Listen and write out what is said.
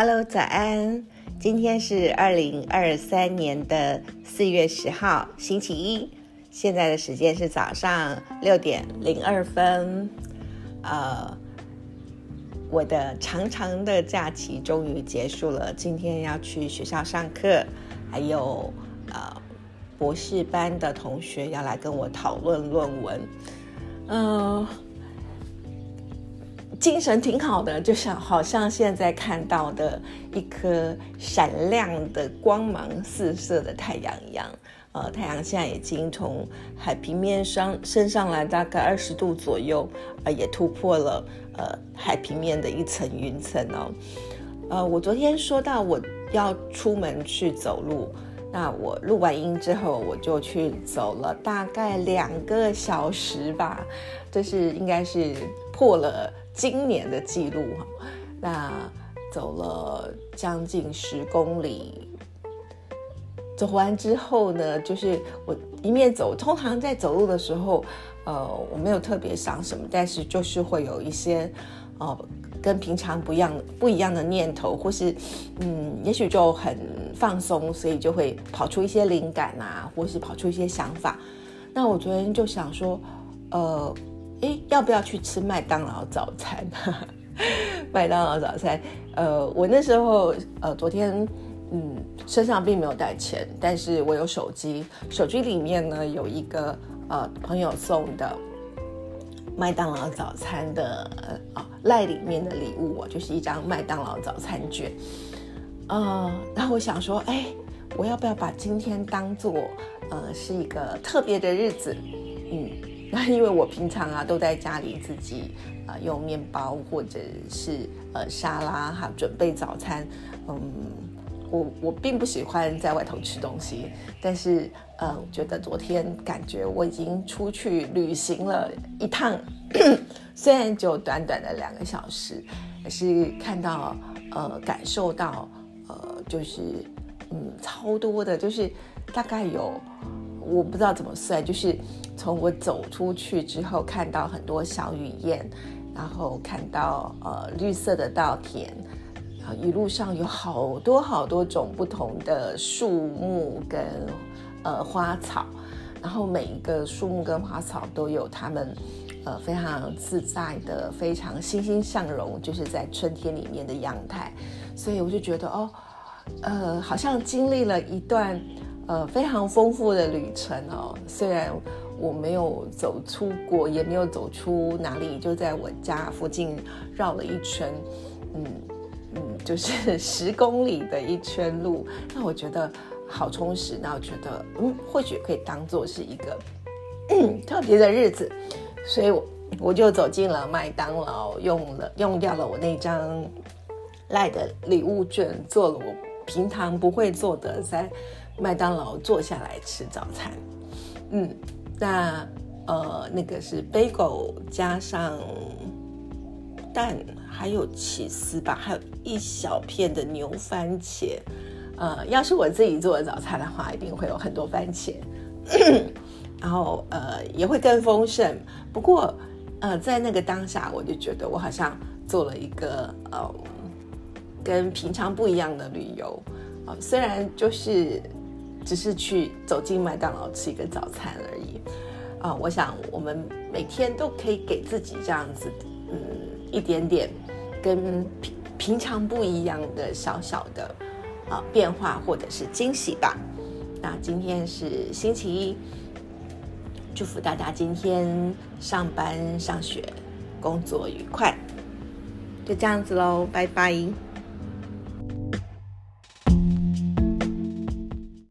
Hello，早安！今天是二零二三年的四月十号，星期一。现在的时间是早上六点零二分。呃，我的长长的假期终于结束了。今天要去学校上课，还有呃博士班的同学要来跟我讨论论文。嗯。精神挺好的，就像好像现在看到的一颗闪亮的光芒四射的太阳一样。呃，太阳现在已经从海平面上升上来大概二十度左右，呃，也突破了呃海平面的一层云层哦。呃，我昨天说到我要出门去走路，那我录完音之后，我就去走了大概两个小时吧，这是应该是破了。今年的记录哈，那走了将近十公里，走完之后呢，就是我一面走，通常在走路的时候，呃，我没有特别想什么，但是就是会有一些，呃，跟平常不一样不一样的念头，或是嗯，也许就很放松，所以就会跑出一些灵感啊，或是跑出一些想法。那我昨天就想说，呃。哎，要不要去吃麦当劳早餐？麦当劳早餐，呃，我那时候，呃，昨天，嗯，身上并没有带钱，但是我有手机，手机里面呢有一个呃朋友送的麦当劳早餐的呃啊赖里面的礼物，就是一张麦当劳早餐券。呃，然后我想说，哎，我要不要把今天当做呃是一个特别的日子？嗯。那因为我平常啊都在家里自己啊用面包或者是呃沙拉哈准备早餐，嗯，我我并不喜欢在外头吃东西，但是嗯觉得昨天感觉我已经出去旅行了一趟，虽然就短短的两个小时，可是看到呃感受到就是嗯超多的，就是大概有。我不知道怎么算，就是从我走出去之后，看到很多小雨燕，然后看到呃绿色的稻田，啊一路上有好多好多种不同的树木跟呃花草，然后每一个树木跟花草都有它们呃非常自在的、非常欣欣向荣，就是在春天里面的阳台，所以我就觉得哦，呃好像经历了一段。呃，非常丰富的旅程哦。虽然我没有走出国，也没有走出哪里，就在我家附近绕了一圈，嗯嗯，就是十公里的一圈路。那我觉得好充实，那我觉得嗯，或许可以当做是一个特别的日子。所以，我我就走进了麦当劳，用了用掉了我那张赖的礼物券，做了我平常不会做的在。麦当劳坐下来吃早餐，嗯，那呃那个是 bagel 加上蛋，还有起司吧，还有一小片的牛番茄。呃，要是我自己做的早餐的话，一定会有很多番茄，然后呃也会更丰盛。不过呃在那个当下，我就觉得我好像做了一个呃跟平常不一样的旅游啊，虽然就是。只是去走进麦当劳吃一个早餐而已，啊，我想我们每天都可以给自己这样子，嗯，一点点跟平平常不一样的小小的啊变化或者是惊喜吧。那今天是星期一，祝福大家今天上班、上学、工作愉快。就这样子喽，拜拜。